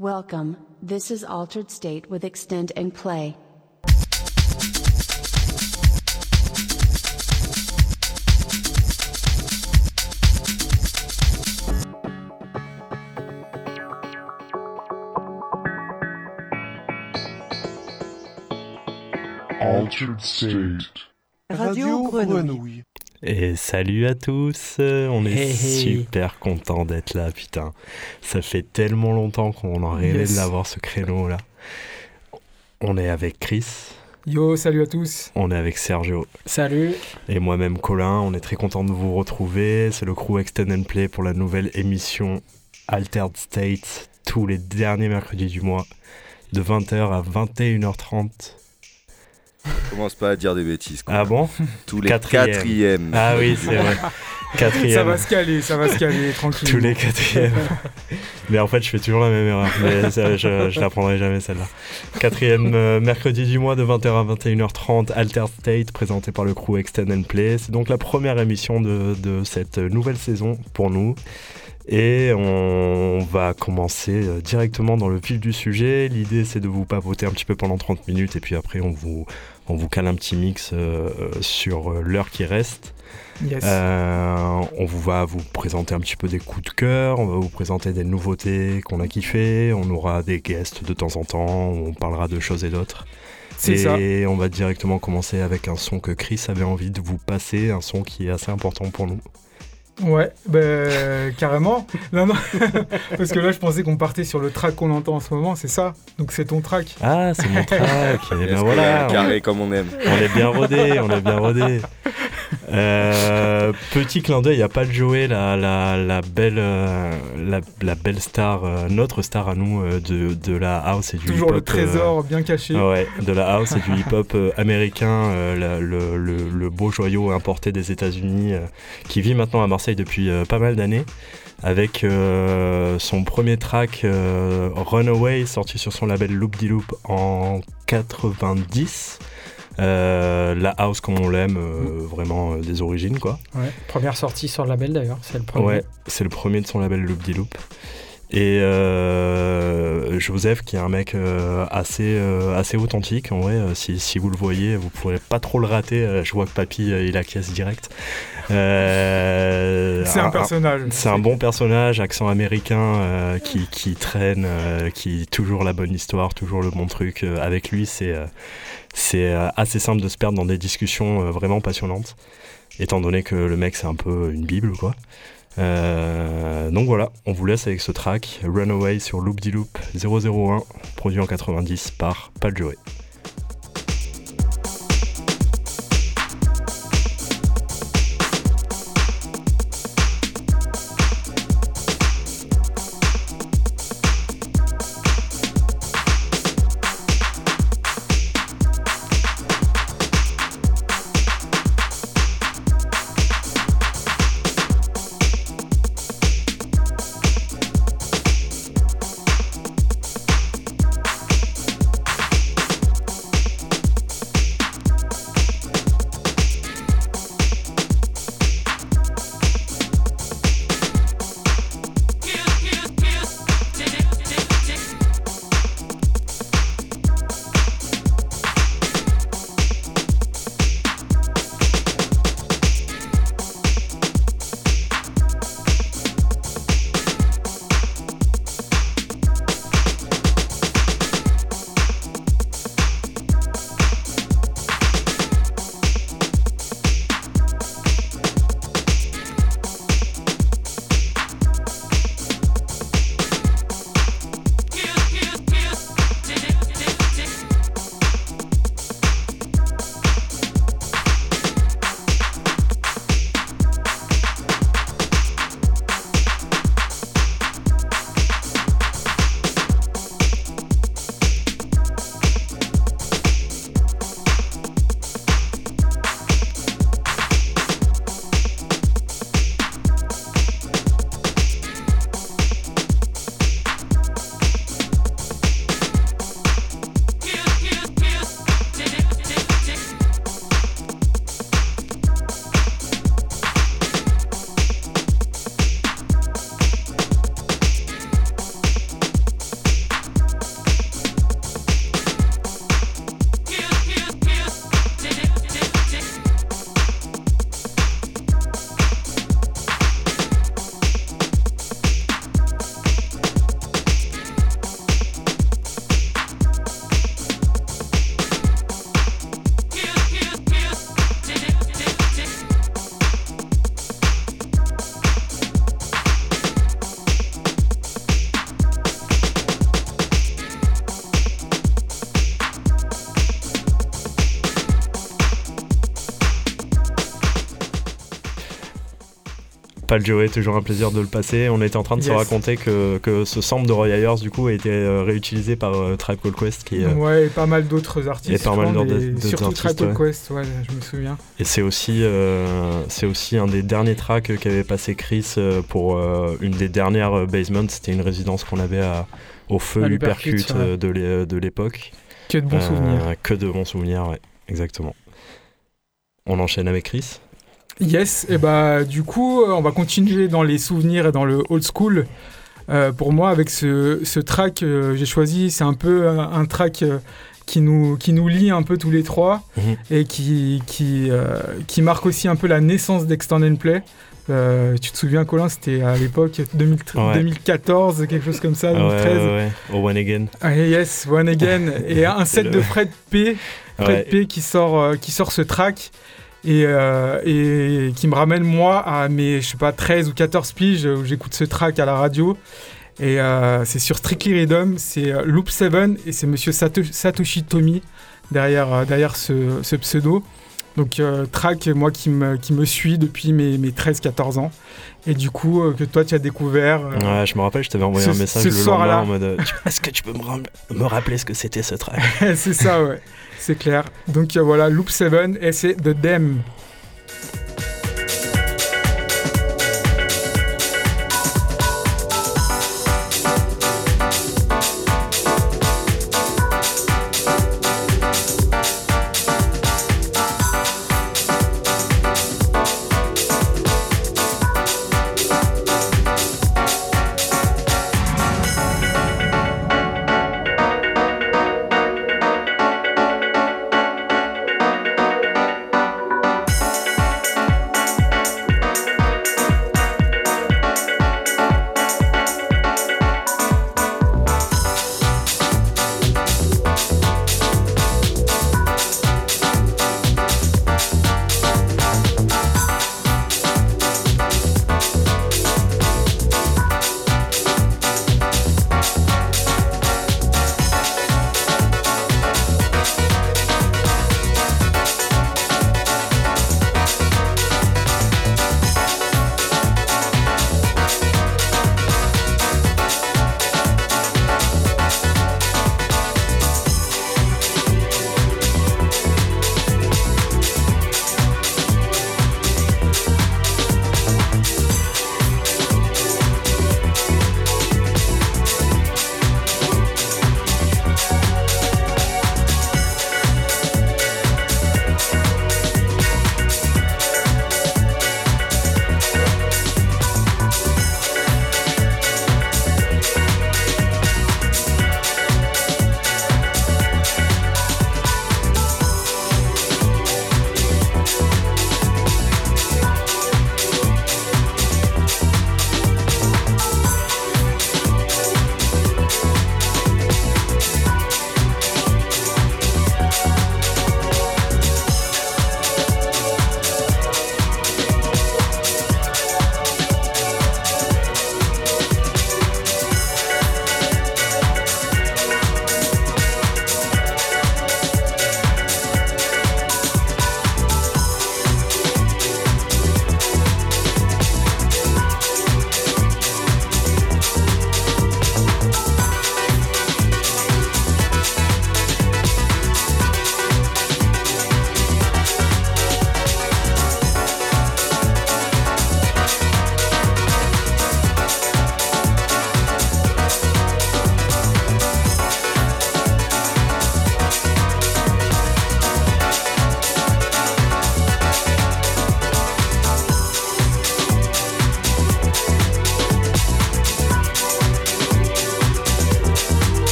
Welcome, this is Altered State with Extend and Play. Altered State. Radio Grenouille. Et salut à tous, on est Hey, hey. super content d'être là, putain. Ça fait tellement longtemps qu'on en rêvait Yes. de l'avoir ce créneau là. On est avec Chris, Yo, salut à tous. on est avec Sergio Salut. et moi-même Colin. On est très content de vous retrouver. C'est le crew Extend and Play pour la nouvelle émission Altered State tous les derniers mercredis du mois de 20h à 21h30. Commence pas à dire des bêtises. quoi. Ah bon Tous les quatrième. quatrièmes. Ah oui, c'est vrai. Ça Quatrième. va se caler, ça va se caler, tranquille. Tous les quatrièmes. mais en fait, je fais toujours la même erreur. Mais ça, je, je l'apprendrai jamais celle-là. Quatrième euh, mercredi du mois de 20h à 21h30, Alter State, présenté par le crew Extend and Play. C'est donc la première émission de, de cette nouvelle saison pour nous. Et on va commencer euh, directement dans le vif du sujet. L'idée, c'est de vous papoter un petit peu pendant 30 minutes et puis après, on vous, on vous cale un petit mix euh, sur euh, l'heure qui reste. Yes. Euh, on vous va vous présenter un petit peu des coups de cœur, on va vous présenter des nouveautés qu'on a kiffé, on aura des guests de temps en temps, on parlera de choses et d'autres. C'est ça. Et on va directement commencer avec un son que Chris avait envie de vous passer, un son qui est assez important pour nous. Ouais, bah, carrément. Non, non. Parce que là, je pensais qu'on partait sur le track qu'on entend en ce moment, c'est ça? Donc c'est ton track. Ah, c'est mon track, et Est-ce ben voilà, on, carré comme on aime. on est bien rodé, on est bien rodé. Euh, petit clin d'œil, il n'y a pas de Joey, la, la, la belle, euh, la, la belle star, euh, notre star à nous de, de la house et du Toujours le hip-hop, euh, trésor bien caché. Ouais, de la house et du hip-hop américain, euh, la- le, le- le beau joyau importé des États-Unis, euh, qui vit maintenant à Marseille depuis euh, pas mal d'années, avec euh, son premier track euh, Runaway, sorti sur son label Loop de Loop en 90. Euh, la house comme on l'aime, euh, vraiment des origines quoi. Ouais, première sortie sur le label d'ailleurs, c'est le premier. Ouais, c'est le premier de son label Loop de Loop. Et euh, Joseph, qui est un mec euh, assez, euh, assez authentique, en vrai, euh, si, si vous le voyez, vous pourrez pas trop le rater. Euh, je vois que Papy, euh, il acquiesce direct. Euh, C'est un personnage. c'est un bon personnage, accent américain, euh, qui, qui traîne, euh, qui toujours la bonne histoire, toujours le bon truc. Euh, avec lui, c'est euh, c'est assez simple de se perdre dans des discussions vraiment passionnantes, étant donné que le mec c'est un peu une bible, quoi. Euh, donc voilà, on vous laisse avec ce track Runaway sur Loop de Loop 001, produit en 90 par Pat Joey. Pal Joey, toujours un plaisir de le passer. On était en train de se raconter que, que ce sample de Roy Ayers du coup a été euh, réutilisé par euh, Tribe Called Quest qui, euh, Ouais, et pas mal d'autres artistes. et pas mal d'autres- Surtout artistes, Tribe ouais. Quest, ouais, je me souviens. et c'est aussi euh, c'est aussi un des derniers tracks qu'avait passé Chris euh, pour une des dernières euh, Basement. C'était une résidence qu'on avait à- au feu À Lupercute ouais. de l'é- de l'époque. Que de bons souvenirs. Que de bons souvenirs, ouais, exactement. On enchaîne avec Chris. Yes, et bah du coup, euh, on va continuer dans les souvenirs et dans le old school. Euh, pour moi, avec ce, ce track, euh, j'ai choisi, c'est un peu euh, un track euh, qui nous, qui nous lie un peu tous les trois Mhm. et qui, qui, qui marque aussi un peu la naissance d'Extend and Play. Euh, tu te souviens, Colin, c'était à l'époque 2000 Ouais. 2014, quelque chose comme ça, Ah ouais, 2013. ouais, ouais, au One Again. Ah, yes, One Again. et un set de Fred P. Fred. P qui sort, euh, qui sort ce track et, euh, et qui me ramène moi à mes, je sais pas, 13 ou 14 piges où j'écoute ce track à la radio. Et euh, c'est sur Strictly Rhythm, c'est euh, Loop 7 et c'est monsieur Sato- Satoshi Tomi derrière, derrière ce, ce pseudo. Donc euh, track, moi, qui me, qui me suit depuis mes, mes 13-14 ans. Et du coup, euh, que toi, tu as découvert. euh, Ouais, je me rappelle, je t'avais envoyé ce- un message ce le lendemain en mode Est-ce que tu peux me, me rappeler ce que c'était ce track? C'est ça, ouais. C'est clair. Donc euh, voilà, Loop 7 et c'est The Dem.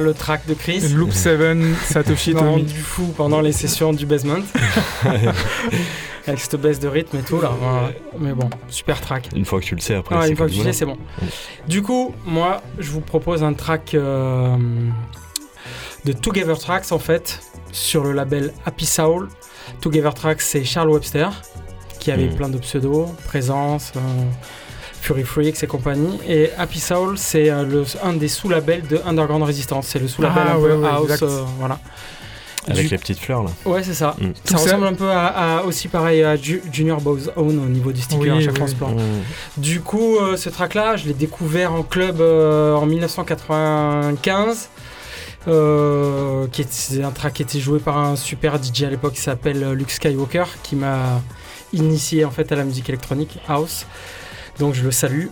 Le track de Chris. Loop 7, Satoshi Non, Tomi. du fou pendant les sessions du basement. Avec cette baisse de rythme et tout là. voilà. Mais bon, super track. Une fois que tu le sais, après, Ah, une fois que du tu sais, bonheur. c'est bon. Du coup, moi, je vous propose un track euh, de Together Tracks en fait, sur le label Happy Soul. Together Tracks, c'est Charles Webster, qui avait Mhm. plein de pseudos, Présence, euh, Fury Freaks et compagnie. Et Happy Soul, c'est euh, un des sous-labels de Underground Resistance. C'est le sous-label Ah, un ouais, peu ouais, house. euh, voilà. Avec Du- les petites fleurs, là. Ouais, c'est ça. Mm. Ça Tout ça- ressemble un peu à, à- aussi pareil à Ju- Junior Bow's Own au niveau du sticker, Oui, à chaque oui. Mm. Du coup, euh, ce track-là, je l'ai découvert en club euh, en 1995. euh, qui un track qui était joué par un super DJ à l'époque qui s'appelle Luke Skywalker, qui m'a initié en fait à la musique électronique house. Donc je le salue.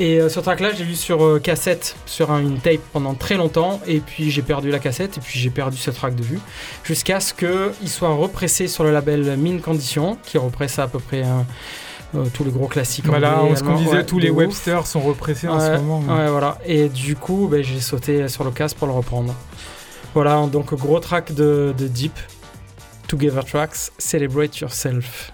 Et euh, ce track-là, j'ai lu sur euh, cassette, sur un- une tape pendant très longtemps, et puis j'ai perdu la cassette, et puis j'ai perdu ce track de vue, jusqu'à ce qu'il soit repressé sur le label Mine Condition, qui represse à peu près euh, euh, tous les gros classiques. Voilà, anglais, on- ce qu'on disait, ouais, tous les ouf. Webster sont repressés en ce moment. Ouais, voilà. Et du coup, ben, j'ai sauté sur le casque pour le reprendre. Voilà, donc gros track de, de Deep, Together Tracks, Celebrate Yourself.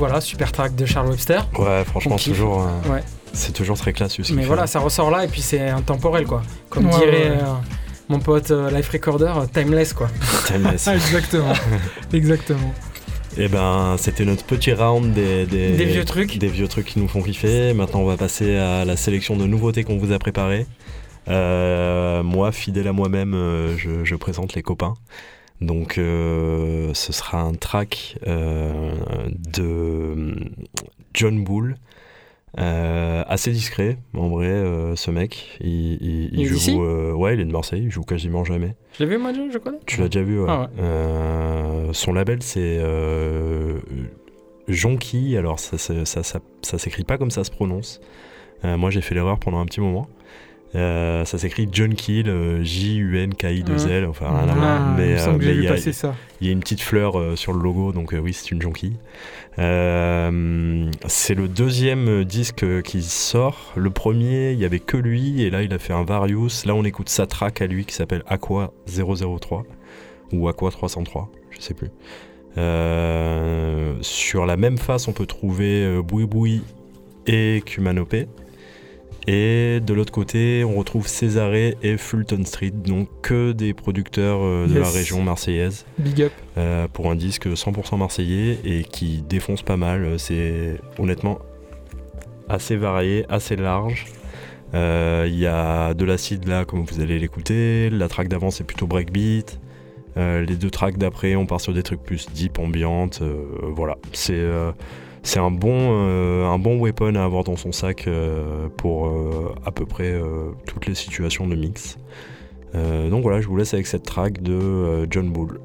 Voilà, super track de Charles Webster. Ouais, franchement, toujours. euh, Ouais. C'est toujours très classe ce Mais fait. voilà, ça ressort là et puis c'est intemporel quoi. Comme Ouais, dirait ouais. euh, mon pote euh, Life Recorder, timeless quoi. Timeless. Ah, exactement. exactement. Et ben, c'était notre petit round des, des, Des vieux trucs. Des vieux trucs qui nous font kiffer. Maintenant, on va passer à la sélection de nouveautés qu'on vous a préparées. Euh, moi, fidèle à moi-même, euh, je, je présente les copains. Donc, euh, ce sera un track euh, de euh, John Bull. Euh, assez discret, en vrai, euh, ce mec. Il, il- il Il est d'ici joue. euh, ouais, il est de Marseille, il joue quasiment jamais. Je l'ai vu moi, je connais. Tu l'as déjà vu, ouais. Ah ouais. Son label, c'est euh, Jonky. Alors, ça, ça, ça, ça, s'écrit pas comme ça se prononce. Moi, j'ai fait l'erreur pendant un petit moment. Euh, ça s'écrit John Kill, euh, J-U-N-K-I-2-L, enfin rien à voir. Ah, Mais, il euh, il y a- une petite fleur euh, sur le logo, donc oui, c'est une jonquille. C'est le deuxième disque qui sort. Le premier, il y avait que lui, et là, il a fait un Various. Là, on écoute sa track à lui qui s'appelle Aqua 003 ou Aqua 303, je sais plus. Sur la même face, on peut trouver Boui Boui et Kumanopé. Et de l'autre côté, on retrouve Césaré et Fulton Street, donc que des producteurs euh, de la région marseillaise Big up. euh, pour un disque 100% marseillais et qui défonce pas mal. C'est honnêtement assez varié, assez large. Euh, Il y a de l'acide là, comme vous allez l'écouter. La track d'avant, c'est plutôt breakbeat. Euh, les deux tracks d'après, on part sur des trucs plus deep, ambiantes. euh, voilà, c'est euh, c'est un bon euh, un bon weapon à avoir dans son sac euh, pour euh, à peu près toutes les situations de mix. Donc voilà, je vous laisse avec cette track de John Bull.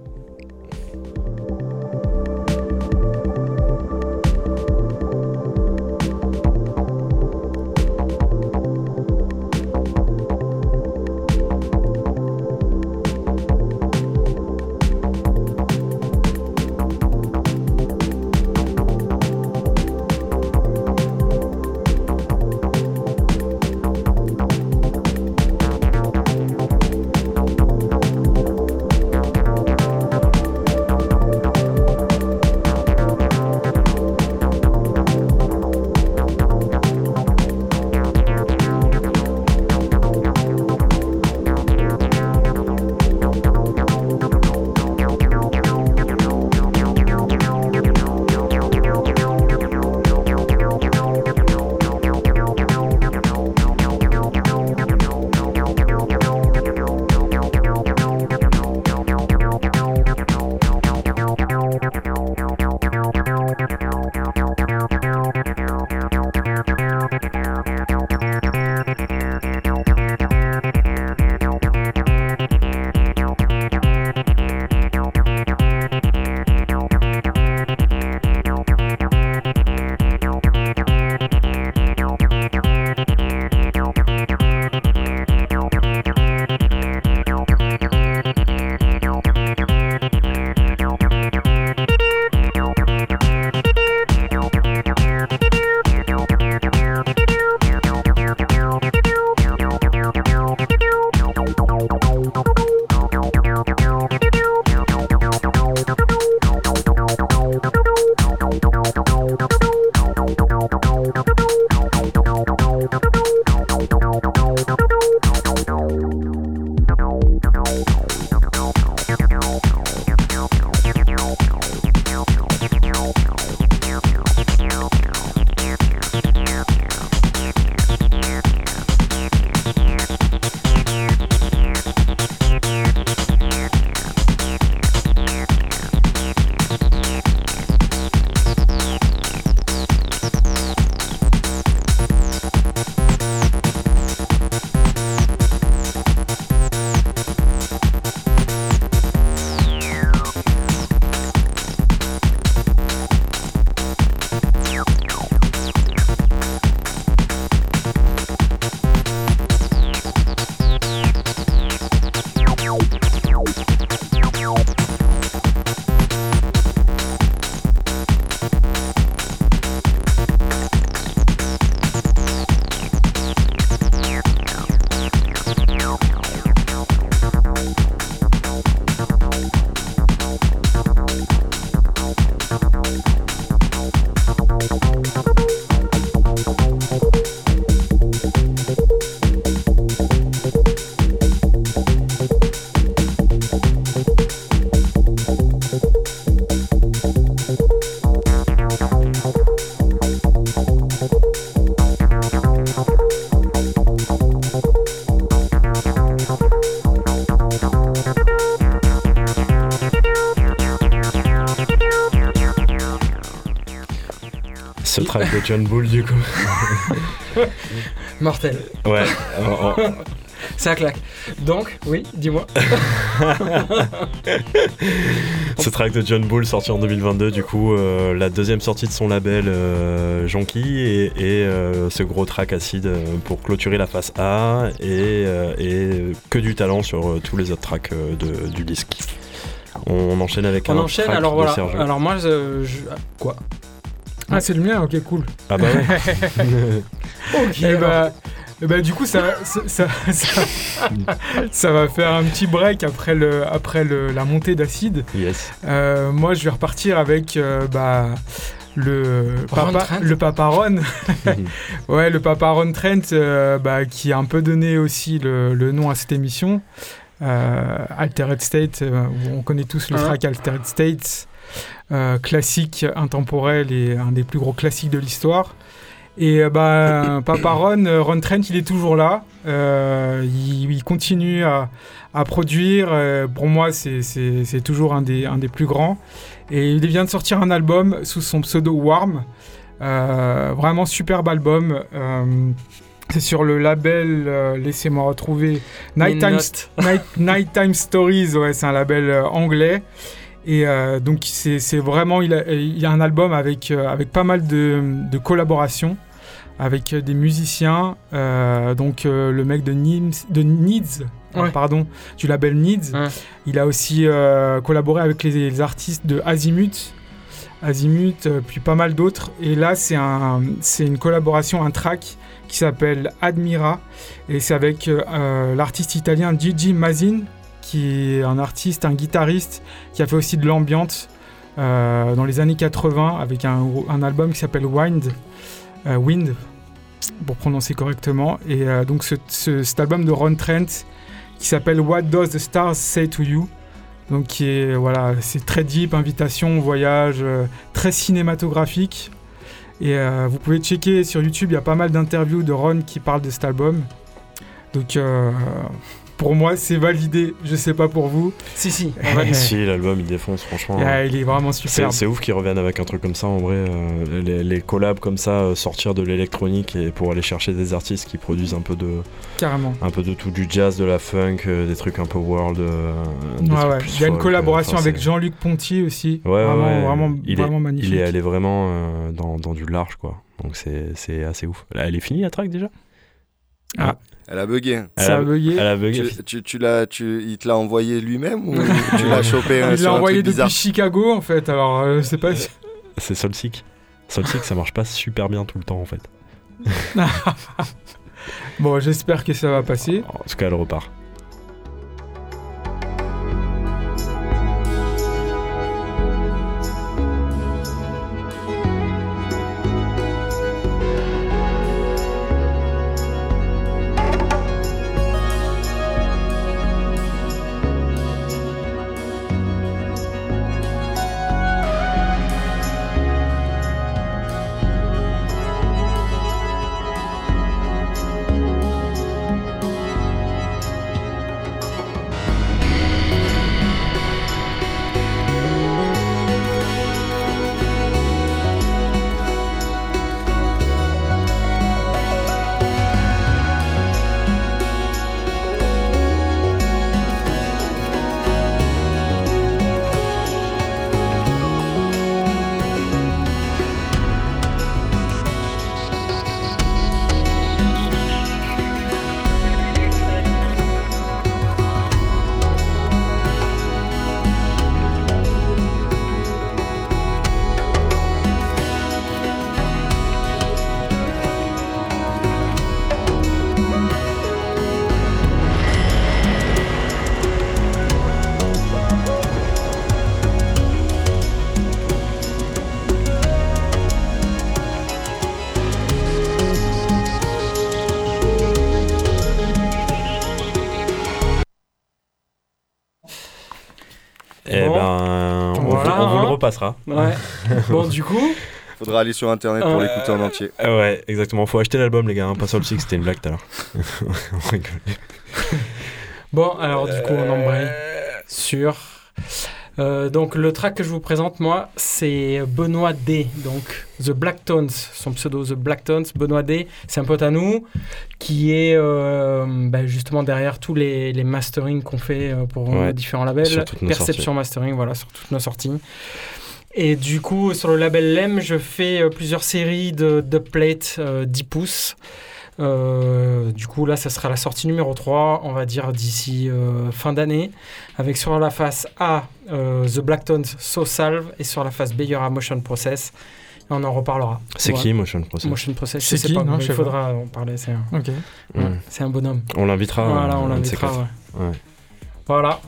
De John Bull, du coup. Mortel. Ouais. Ça claque. Donc, oui, dis-moi. Ce track de John Bull sorti en 2022, du coup, euh, la deuxième sortie de son label euh, Jonky et, et, euh, ce gros track acide euh, pour clôturer la face A et, et que du talent sur tous les autres tracks de- du disque. On, enchaîne avec On un enchaîne, track alors de voilà. Alors moi, je. je- Quoi? Ah, c'est le mien, ok, cool. Ah bah ouais. Ok. Et bah, eh bah, du coup, ça, ça, ça, ça- ça va faire un petit break après, le, après le, la montée d'acide. yes. Euh, moi, je vais repartir avec euh, bah, le, papa, le papa Ron. ouais, le papa Ron Trent, euh, bah, qui a un peu donné aussi le, le nom à cette émission. Euh, Altered State, euh, on connaît tous le Hein. track Altered States, euh, classique, intemporel et un des plus gros classiques de l'histoire. Et euh, bah, Papa Ron, euh, Ron Trent, il est toujours là. Euh, il, il continue à, à produire. Euh, pour moi, c'est- toujours un des, un des plus grands. Et il vient de sortir un album sous son pseudo Warm. Euh, vraiment superbe album. Euh, c'est sur le label, euh, laissez-moi retrouver, Nighttime. Night, Nighttime Stories. Ouais, c'est un label euh, anglais. Et euh, donc, c'est vraiment, il, a, il y a un album avec, euh, avec pas mal de, de collaborations avec euh, des musiciens. euh, donc, le mec de, Nims, de Needs, Ouais. pardon, du label Needs. Ouais. Il a aussi collaboré avec les, les artistes de Azimut. Azimut, puis pas mal d'autres. Et là, c'est un, une collaboration, un track qui s'appelle Admira. Et c'est avec l'artiste italien Gigi Mazin, qui est un artiste, un guitariste, qui a fait aussi de l'ambiance euh, dans les années 80 avec un, album qui s'appelle Wind. euh, Wind, pour prononcer correctement. Et euh, donc ce- ce- cet album de Ron Trent qui s'appelle What Does the Stars Say to You donc qui est voilà c'est très deep invitation voyage très cinématographique et vous pouvez checker sur YouTube il y a pas mal d'interviews de Ron qui parlent de cet album donc pour moi c'est validé je sais pas pour vous Si, si. si, l'album il défonce, franchement. il est vraiment C'est superbe c'est ouf qu'ils reviennent avec un truc comme ça en vrai. euh, les, les collabs comme ça, euh, sortir de l'électronique et pour aller chercher des artistes qui produisent un peu de, carrément un peu de tout, du jazz, de la funk, euh, des trucs un peu world. euh, des ouais. il y a une collaboration enfin, avec Jean-Luc Ponty aussi Ouais, ouais, vraiment ouais. vraiment il vraiment est, magnifique Il est allé vraiment euh, dans, dans du large quoi. Donc c'est c'est assez ouf. Là, elle est finie la track déjà? Elle a bugué. ça a Elle bugué Elle a bugué. Tu, tu, tu l'as, tu, il te l'a envoyé lui-même ou tu l'as chopé euh, il l'a envoyé depuis bizarre Chicago en fait alors euh, sais pas C'est Solsic. Solsic ça marche pas super bien tout le temps en fait. bon j'espère que ça va passer En tout cas elle repart. Eh Bon. ben, on, Voilà, vous, on vous le hein. repassera. Ouais. bon, du coup, Faudra aller sur internet pour l'écouter en entier. Ah ouais, exactement. Faut acheter l'album, les gars. hein. Pas Soul Six, c'était une blague tout à l'heure. On rigole. bon, alors du coup, on embraye sur Euh, donc le track que je vous présente moi c'est Benoît D. Donc The Black Tones son pseudo The Black Tones Benoît D. C'est un pote à nous qui est euh, bah, justement derrière tous les, les mastering qu'on fait euh, pour Ouais. différents labels. Perception Mastering voilà sur toutes nos sorties. Et du coup sur le label LEM je fais plusieurs séries de, de plates euh, 10 pouces. Euh, du coup, là, ça sera la sortie numéro 3, on va dire d'ici euh, fin d'année, avec sur la face A The Blacktones So Salve et sur la face B, il y aura Motion Process. Et on en reparlera. C'est Ouais. qui Motion Process Motion Process, je C'est sais qui pas, Non, je il faudra en parler. C'est un, Ok. Hmm. ouais, c'est un bonhomme. On l'invitera. voilà, on l'invitera. Ouais. Voilà.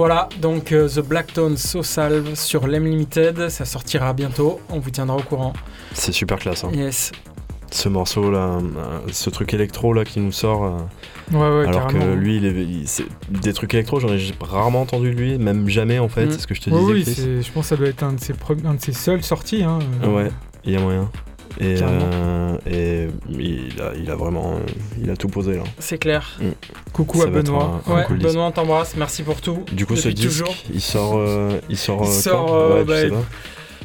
Voilà, donc euh, The Black Tone So Salve sur l'M Limited, ça sortira bientôt, on vous tiendra au courant. C'est super classe. hein. Yes. ce morceau là, euh, ce truc électro là qui nous sort. euh, Ouais, ouais, alors que lui, il est- il- c'est- des trucs électro, j'en ai rarement entendu de lui, même jamais en fait. Mm. C'est ce que je te disais. oui, c'est- je pense que ça doit être un de ses, un de ses seuls sorties. Hein. Ouais, il y a moyen. Et, euh, et il, a, il a vraiment. euh, Il a tout posé là. C'est clair. Coucou Ça à Benoît. un- un Ouais, cool disque. Benoît, on t'embrasse. Merci pour tout. Du coup, ce disque, toujours. il sort. euh, il sort. Il euh, sort, euh, Ouais, bah.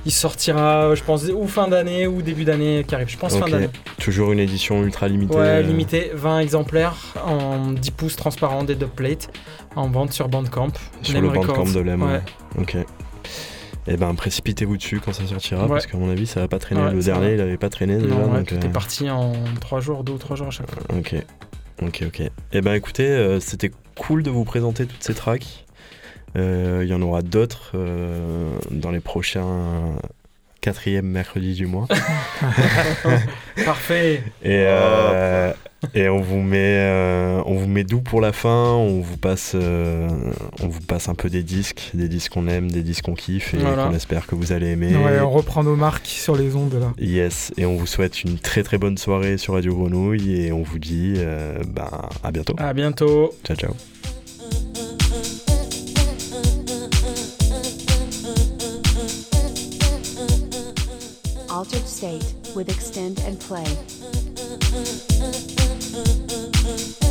Il sortira, je pense, ou fin d'année ou début d'année qui arrive. Je pense fin d'année. Toujours une édition ultra limitée. Ouais, euh, limité, 20 exemplaires en 10 pouces transparents des dubplates en vente sur Bandcamp. Sur le bandcamp de Lem. Ouais. Ok. Et ben précipitez-vous dessus quand ça sortira Ouais. parce qu'à mon avis ça va pas traîner. Ouais, le dernier il avait pas traîné déjà. Non, ouais, donc, tout euh, est parti en 3 jours, 2 ou 3 jours à chaque fois. Ok. Ok, ok. Et ben écoutez, euh, c'était cool de vous présenter toutes ces tracks. Euh, Il y en aura d'autres euh, dans les prochains quatrième mercredi du mois. Parfait. Et, euh, et on vous met, euh, on vous met doux pour la fin. On vous passe, euh, on vous passe un peu des disques, des disques qu'on aime, des disques qu'on kiffe et Voilà. qu'on espère que vous allez aimer. Ouais, on reprend nos marques sur les ondes là. Yes, et on vous souhaite une très très bonne soirée sur Radio Grenouille et on vous dit euh, ben, à bientôt. À bientôt. Ciao ciao. Altered State with Extend and Play. mm, mm.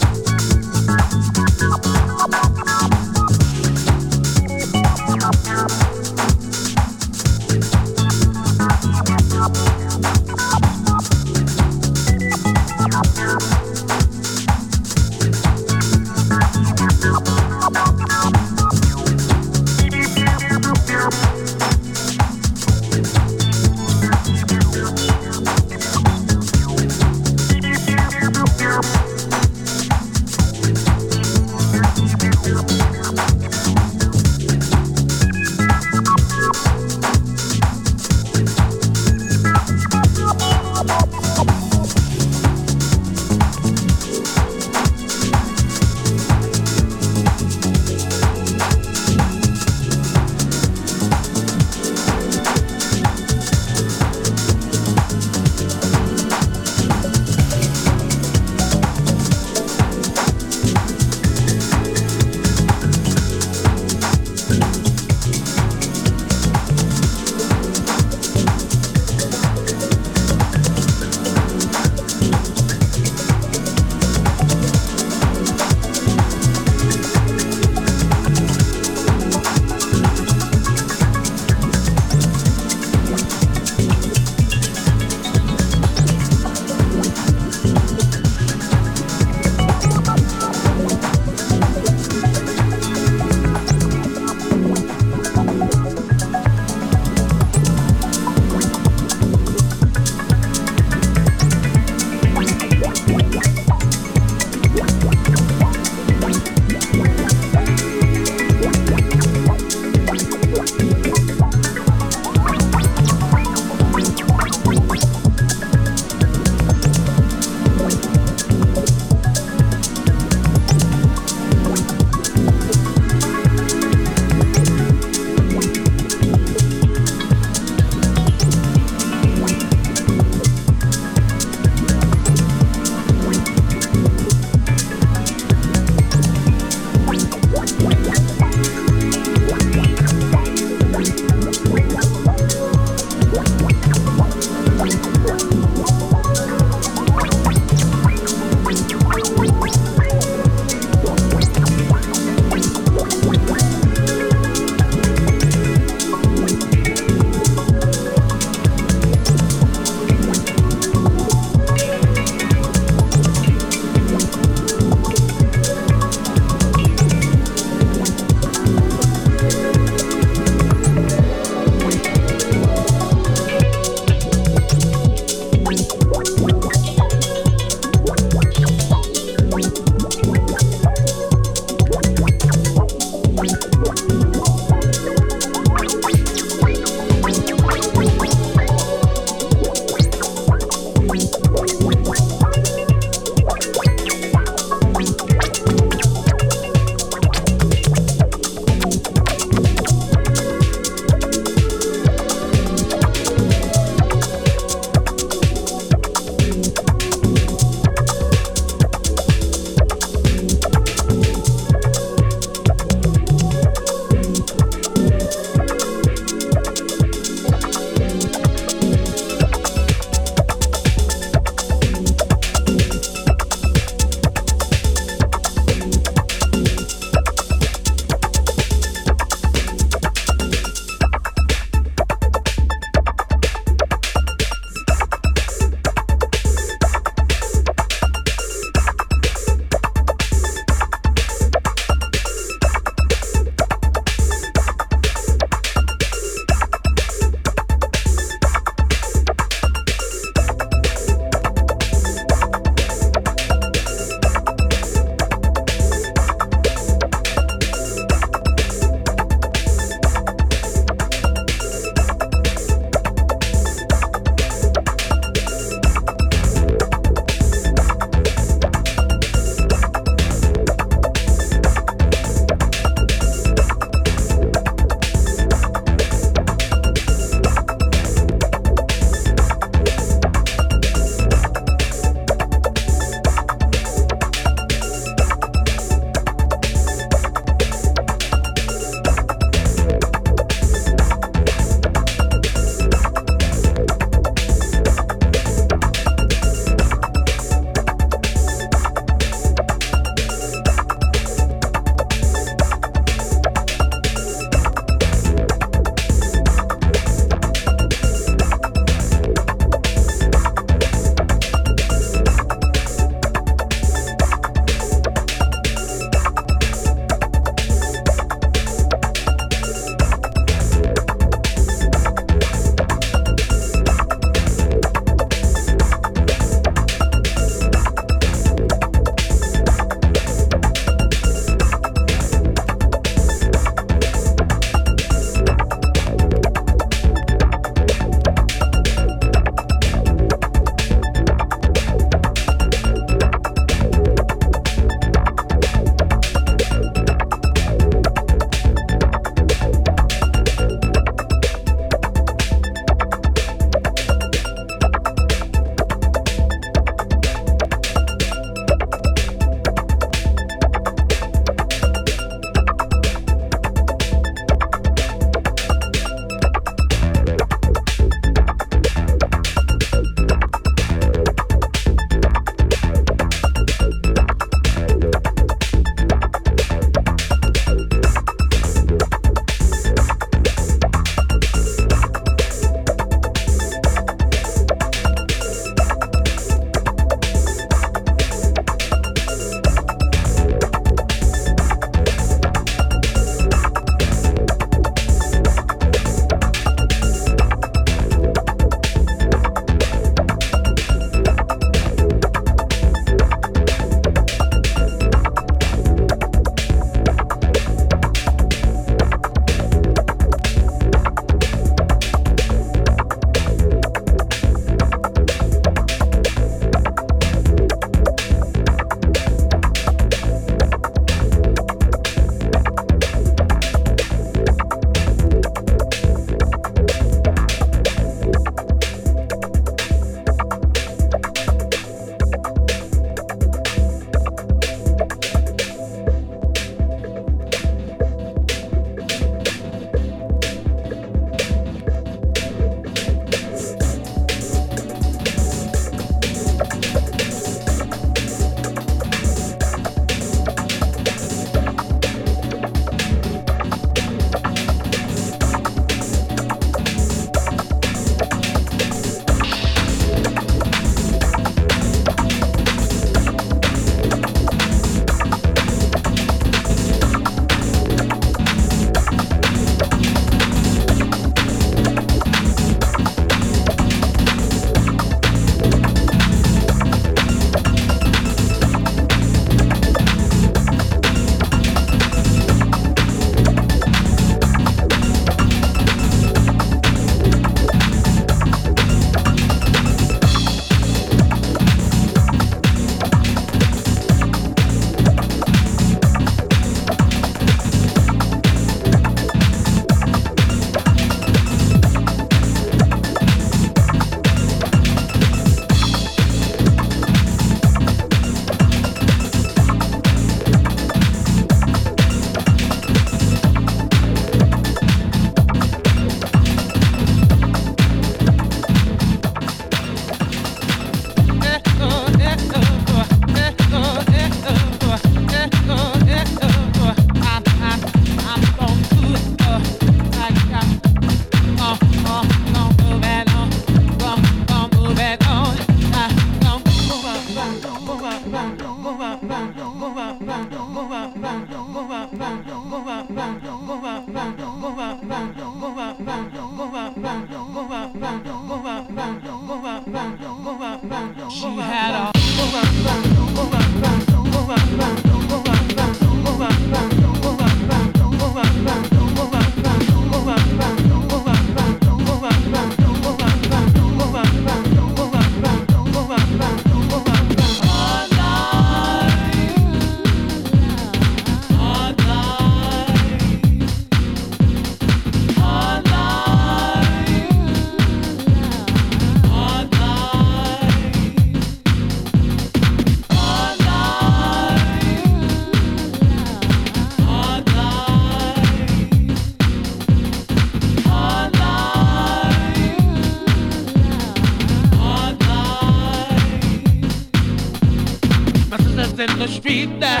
In the street, uh,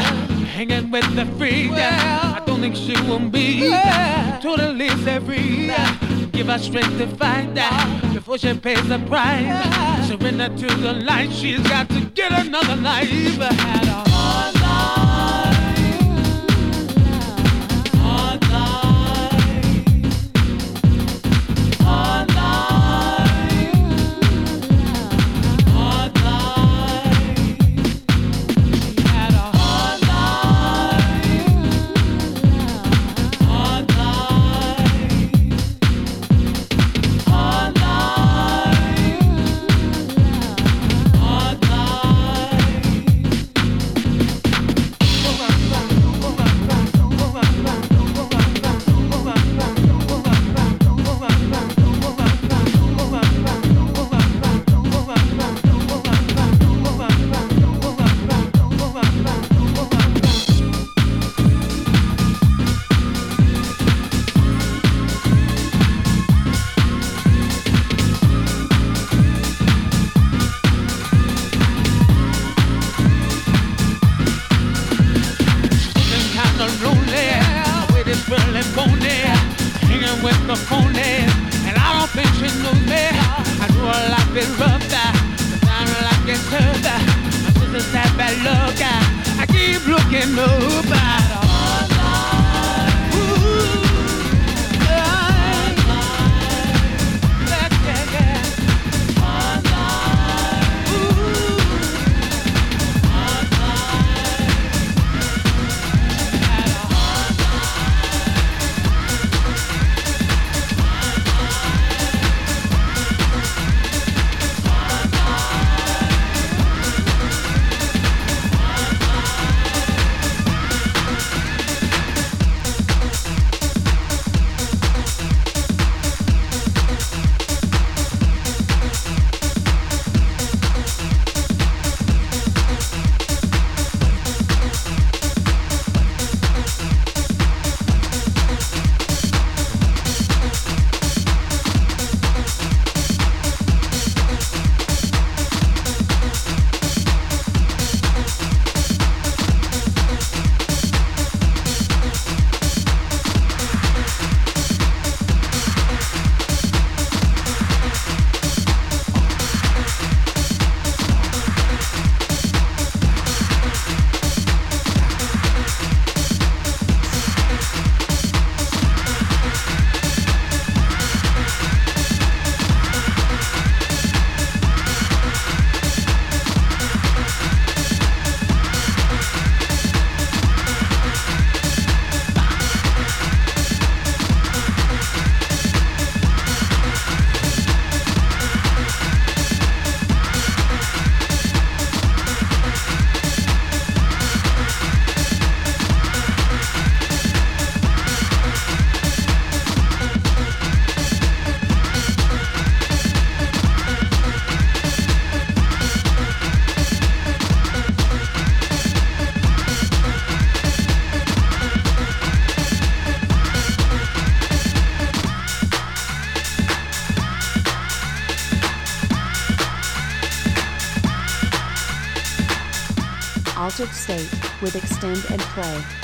hanging with the freak. uh, I don't think she will be uh, totally free. Give her strength to fight uh, before she pays the price. Surrender to the light, she's got to get another life. With the phony, and I don't think she knows me. I do a lot bit rough, but sound like it's tough. My sister's that bad luck, I keep looking up With Extend and Play.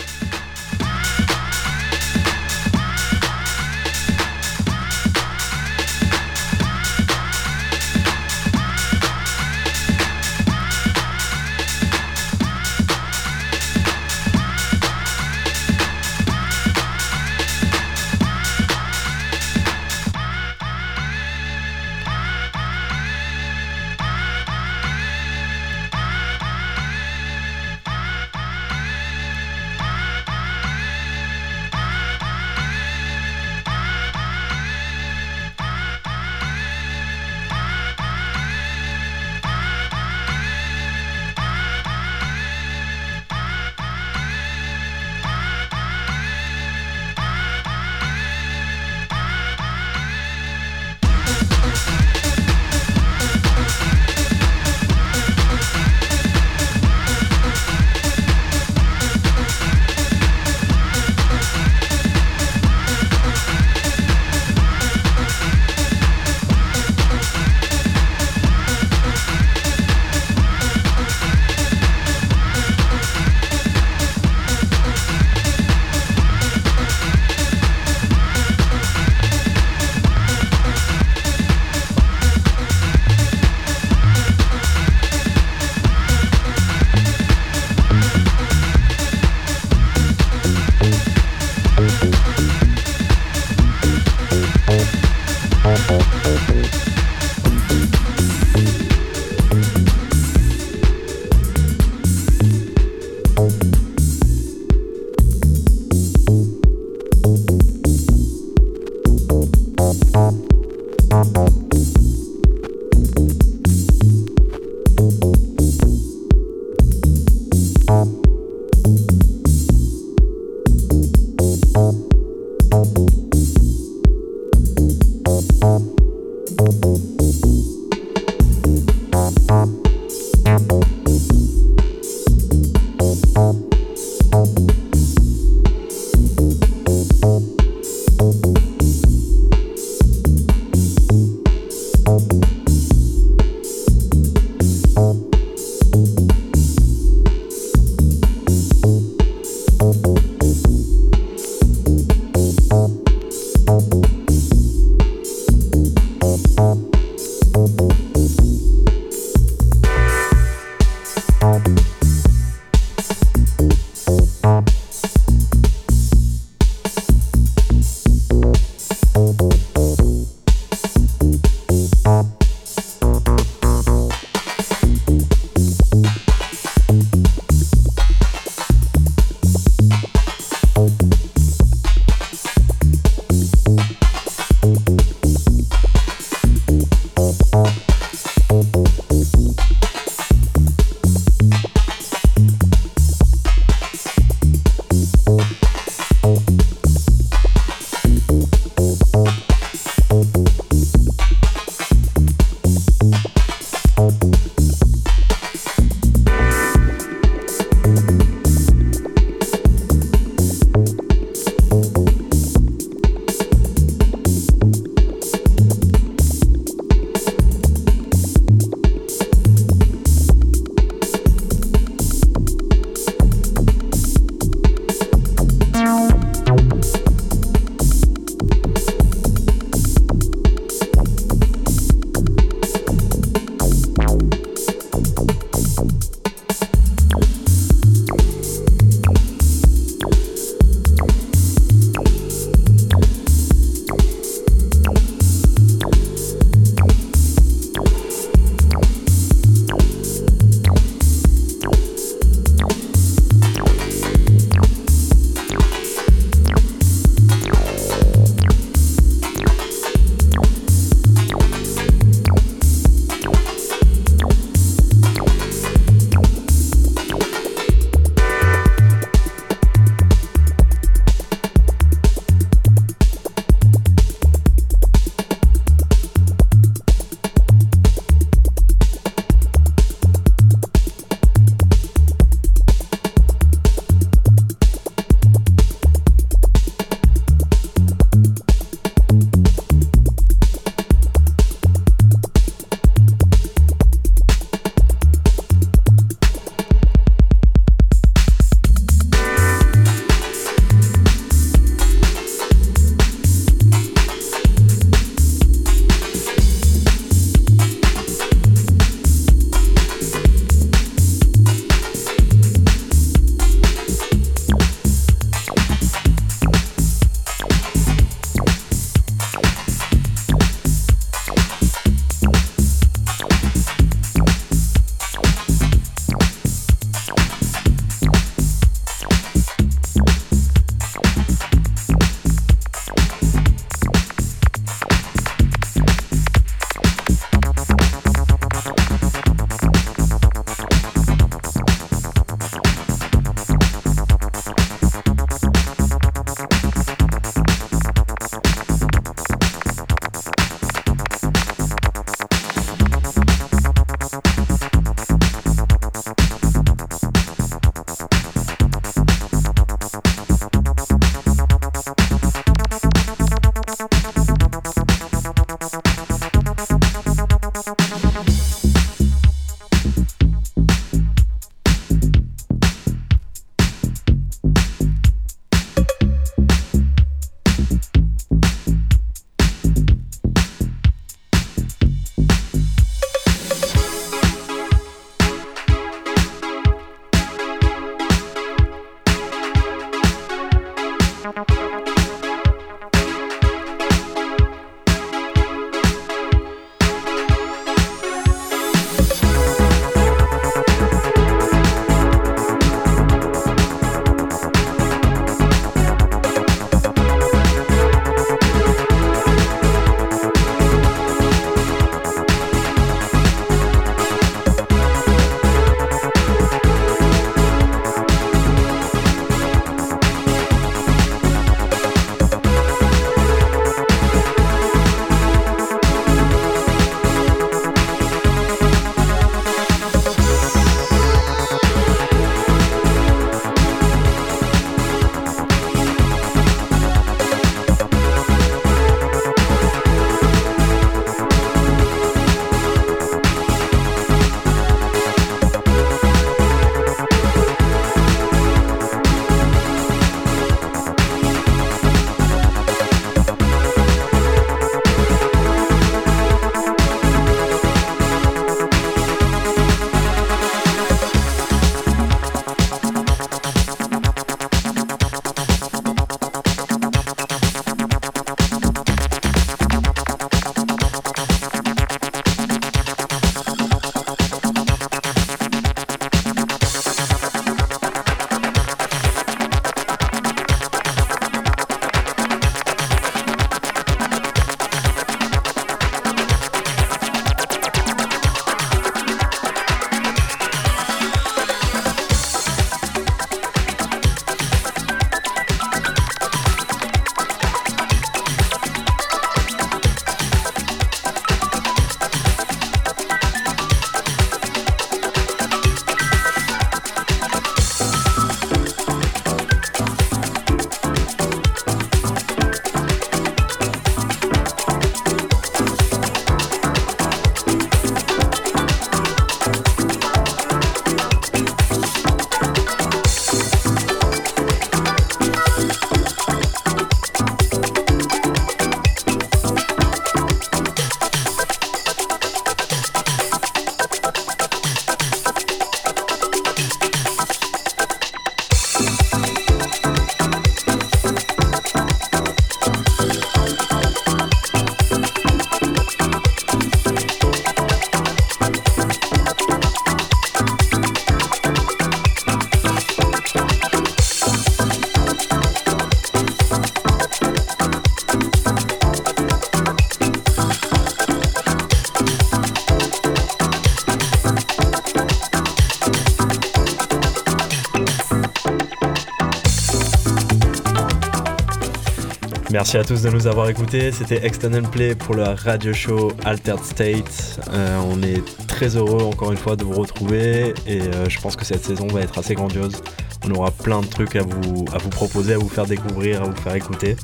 Merci à tous de nous avoir écoutés. C'était External Play pour le radio show Altered State. Euh, on est très heureux encore une fois de vous retrouver et euh, je pense que cette saison va être assez grandiose. On aura plein de trucs à vous, à vous proposer, à vous faire découvrir, à vous faire écouter.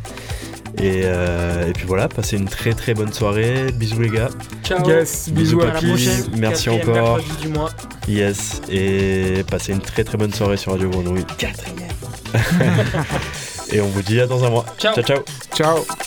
Et, euh, et puis voilà, passez une très très bonne soirée. Bisous les gars. Ciao. Yes, Bisous, bisous à la prochaine. Merci encore. du mois. Yes. Et passez une très très bonne soirée sur Radio Grenouille. Quatrième. Et on vous dit à dans un mois. Ciao. ciao. ciao. Ciao.